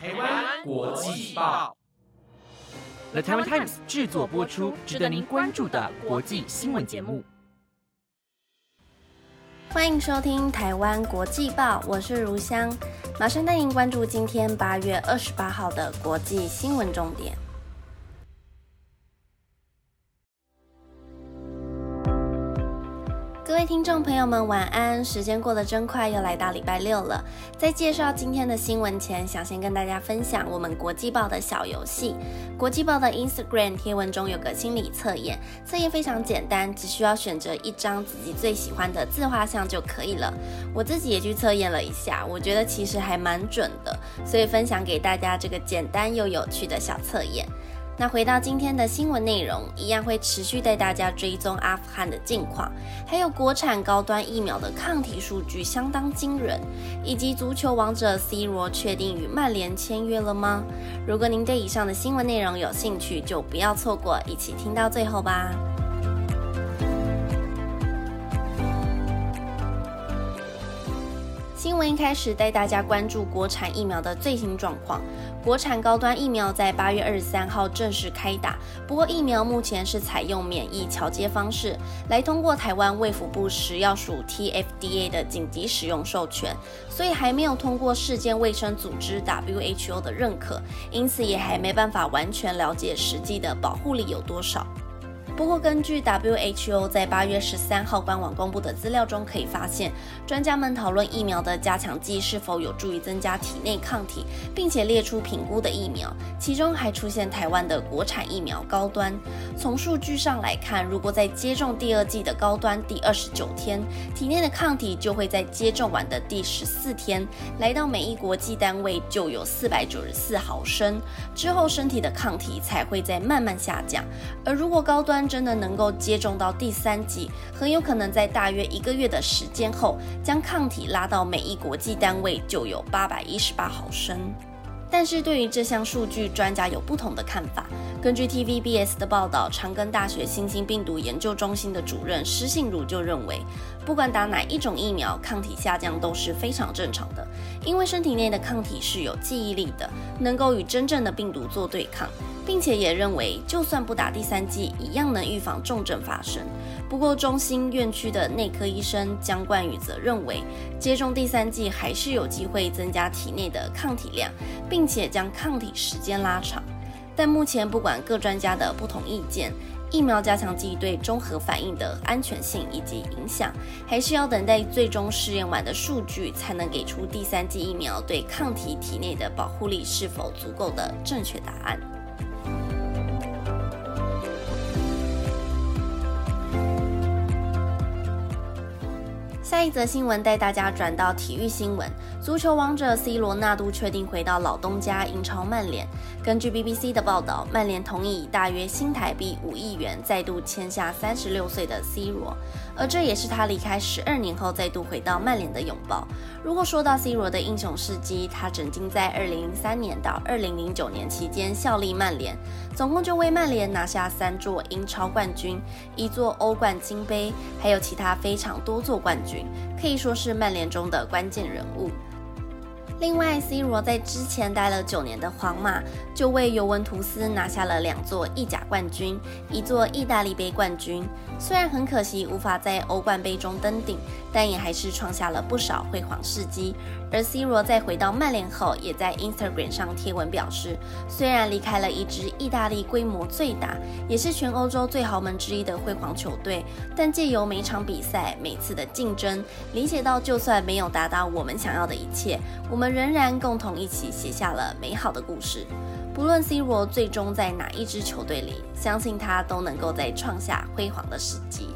台湾国际报，The Taiwan Times 制作播出，值得您关注的国际新闻节目。欢迎收听台湾国际报，我是如香，马上带您关注今天八月二十八号的国际新闻重点。各位听众朋友们，晚安！时间过得真快，又来到礼拜六了。在介绍今天的新闻前，想先跟大家分享我们国际报的小游戏。国际报的 Instagram 贴文中有个心理测验，测验非常简单，只需要选择一张自己最喜欢的自画像就可以了。我自己也去测验了一下，我觉得其实还蛮准的，所以分享给大家这个简单又有趣的小测验。那回到今天的新闻内容，一样会持续带大家追踪阿富汗的近况，还有国产高端疫苗的抗体数据相当惊人，以及足球王者 C 罗确定与曼联签约了吗？如果您对以上的新闻内容有兴趣，就不要错过，一起听到最后吧。新闻一开始带大家关注国产疫苗的最新状况。国产高端疫苗在八月二十三号正式开打，不过疫苗目前是采用免疫桥接方式来通过台湾卫福部食药署 TFDA 的紧急使用授权，所以还没有通过世界卫生组织 WHO 的认可，因此也还没办法完全了解实际的保护力有多少。不过，根据 WHO 在八月十三号官网公布的资料中可以发现，专家们讨论疫苗的加强剂是否有助于增加体内抗体，并且列出评估的疫苗，其中还出现台湾的国产疫苗高端。从数据上来看，如果在接种第二剂的高端第二十九天，体内的抗体就会在接种完的第十四天来到每一国际单位就有四百九十四毫升，之后身体的抗体才会在慢慢下降。而如果高端真的能够接种到第三剂，很有可能在大约一个月的时间后，将抗体拉到每一国际单位就有八百一十八毫升。但是对于这项数据，专家有不同的看法。根据 TVBS 的报道，长庚大学新兴病毒研究中心的主任施信如就认为，不管打哪一种疫苗，抗体下降都是非常正常的，因为身体内的抗体是有记忆力的，能够与真正的病毒做对抗，并且也认为，就算不打第三剂，一样能预防重症发生。不过，中心院区的内科医生江冠宇则认为，接种第三剂还是有机会增加体内的抗体量，并且将抗体时间拉长。但目前不管各专家的不同意见，疫苗加强剂对综合反应的安全性以及影响，还是要等待最终试验完的数据，才能给出第三剂疫苗对抗体体内的保护力是否足够的正确答案。下一则新闻带大家转到体育新闻。足球王者 C 罗纳度确定回到老东家英超曼联。根据 BBC 的报道，曼联同意以大约新台币五亿元再度签下三十六岁的 C 罗，而这也是他离开十二年后再度回到曼联的拥抱。如果说到 C 罗的英雄事迹，他曾经在二零零三年到二零零九年期间效力曼联，总共就为曼联拿下三座英超冠军、一座欧冠金杯，还有其他非常多座冠军。可以说是曼联中的关键人物。另外，C 罗在之前待了九年的皇马，就为尤文图斯拿下了两座意甲冠军，一座意大利杯冠军。虽然很可惜无法在欧冠杯中登顶，但也还是创下了不少辉煌事迹。而 C 罗在回到曼联后，也在 Instagram 上贴文表示，虽然离开了一支意大利规模最大，也是全欧洲最豪门之一的辉煌球队，但借由每场比赛、每次的竞争，理解到就算没有达到我们想要的一切，我们仍然共同一起写下了美好的故事。不论 C 罗最终在哪一支球队里，相信他都能够在创下辉煌的时机。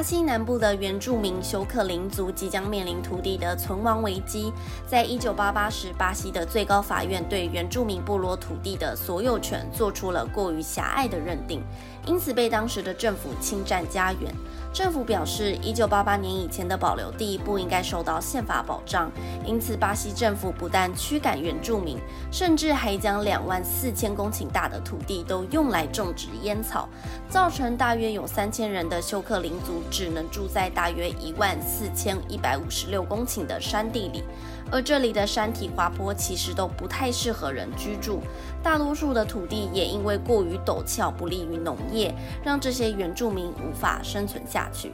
巴西南部的原住民休克林族即将面临土地的存亡危机。在一九八八时，巴西的最高法院对原住民部落土地的所有权做出了过于狭隘的认定，因此被当时的政府侵占家园。政府表示，一九八八年以前的保留地不应该受到宪法保障，因此巴西政府不但驱赶原住民，甚至还将两万四千公顷大的土地都用来种植烟草，造成大约有三千人的休克林族只能住在大约一万四千一百五十六公顷的山地里，而这里的山体滑坡其实都不太适合人居住，大多数的土地也因为过于陡峭，不利于农业，让这些原住民无法生存下。去，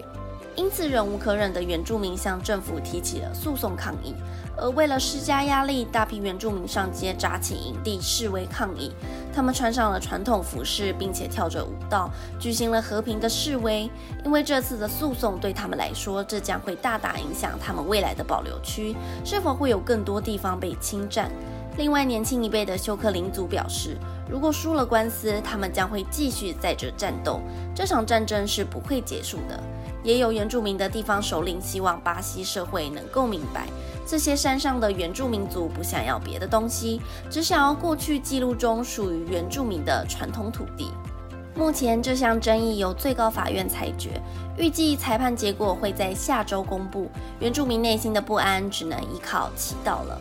因此忍无可忍的原住民向政府提起了诉讼抗议。而为了施加压力，大批原住民上街扎起营地示威抗议。他们穿上了传统服饰，并且跳着舞蹈，举行了和平的示威。因为这次的诉讼对他们来说，这将会大大影响他们未来的保留区是否会有更多地方被侵占。另外，年轻一辈的休克林族表示，如果输了官司，他们将会继续在这战斗。这场战争是不会结束的。也有原住民的地方首领希望巴西社会能够明白，这些山上的原住民族不想要别的东西，只想要过去记录中属于原住民的传统土地。目前这项争议由最高法院裁决，预计裁判结果会在下周公布。原住民内心的不安只能依靠祈祷了。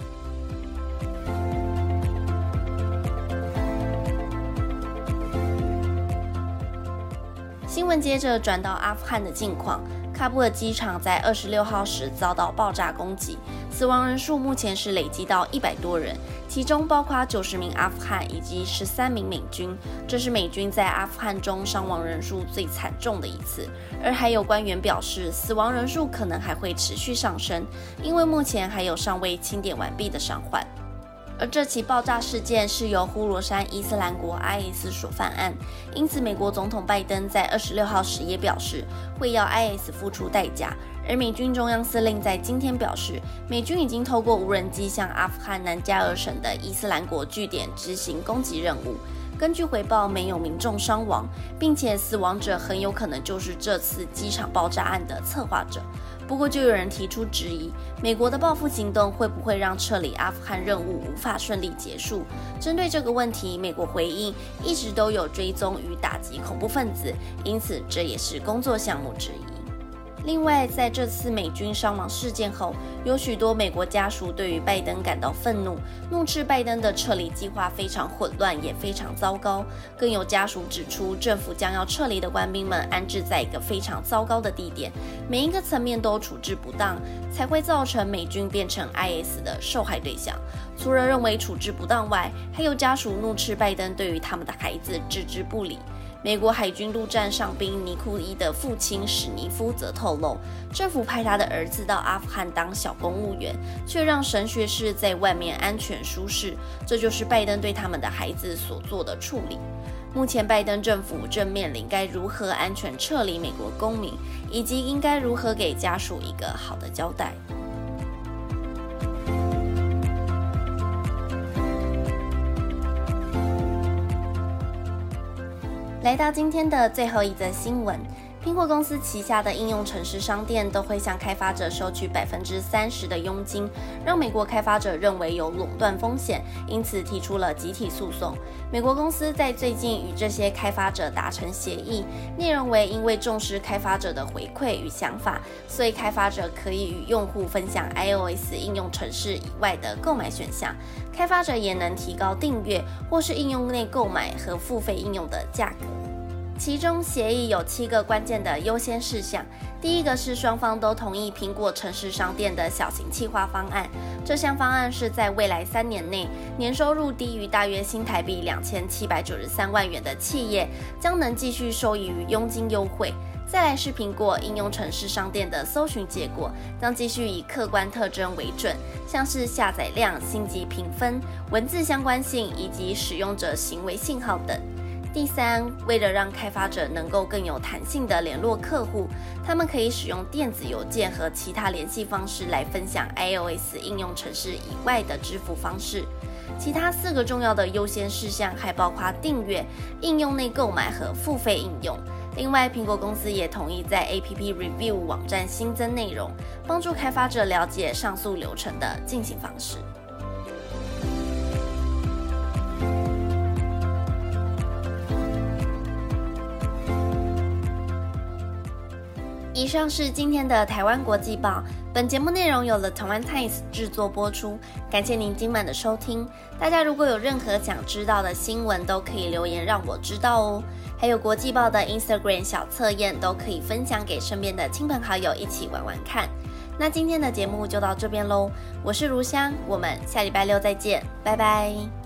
新闻接着转到阿富汗的近况，喀布尔机场在二十六号时遭到爆炸攻击，死亡人数目前是累积到一百多人，其中包括九十名阿富汗以及十三名美军，这是美军在阿富汗中伤亡人数最惨重的一次。而还有官员表示，死亡人数可能还会持续上升，因为目前还有尚未清点完毕的伤患。而这起爆炸事件是由呼罗珊伊斯兰国 IS 所犯案，因此美国总统拜登在二十六号时也表示会要 IS 付出代价。而美军中央司令在今天表示，美军已经透过无人机向阿富汗南加尔省的伊斯兰国据点执行攻击任务。根据回报，没有民众伤亡，并且死亡者很有可能就是这次机场爆炸案的策划者。不过，就有人提出质疑：美国的报复行动会不会让撤离阿富汗任务无法顺利结束？针对这个问题，美国回应一直都有追踪与打击恐怖分子，因此这也是工作项目之一。另外，在这次美军伤亡事件后，有许多美国家属对于拜登感到愤怒，怒斥拜登的撤离计划非常混乱，也非常糟糕。更有家属指出，政府将要撤离的官兵们安置在一个非常糟糕的地点，每一个层面都处置不当，才会造成美军变成 IS 的受害对象。除了认为处置不当外，还有家属怒斥拜登对于他们的孩子置之不理。美国海军陆战上兵尼库伊的父亲史尼夫则透露，政府派他的儿子到阿富汗当小公务员，却让神学士在外面安全舒适。这就是拜登对他们的孩子所做的处理。目前，拜登政府正面临该如何安全撤离美国公民，以及应该如何给家属一个好的交代。来到今天的最后一则新闻。苹果公司旗下的应用城市商店都会向开发者收取百分之三十的佣金，让美国开发者认为有垄断风险，因此提出了集体诉讼。美国公司在最近与这些开发者达成协议，内容为因为重视开发者的回馈与想法，所以开发者可以与用户分享 iOS 应用城市以外的购买选项，开发者也能提高订阅或是应用内购买和付费应用的价格。其中协议有七个关键的优先事项。第一个是双方都同意苹果城市商店的小型企划方案。这项方案是在未来三年内，年收入低于大约新台币两千七百九十三万元的企业，将能继续受益于佣金优惠。再来是苹果应用城市商店的搜寻结果，将继续以客观特征为准，像是下载量、星级评分、文字相关性以及使用者行为信号等。第三，为了让开发者能够更有弹性的联络客户，他们可以使用电子邮件和其他联系方式来分享 iOS 应用程式以外的支付方式。其他四个重要的优先事项还包括订阅、应用内购买和付费应用。另外，苹果公司也同意在 App Review 网站新增内容，帮助开发者了解上诉流程的进行方式。以上是今天的台湾国际报。本节目内容由了台湾 Times 制作播出，感谢您今晚的收听。大家如果有任何想知道的新闻，都可以留言让我知道哦。还有国际报的 Instagram 小测验，都可以分享给身边的亲朋好友一起玩玩看。那今天的节目就到这边喽，我是如香，我们下礼拜六再见，拜拜。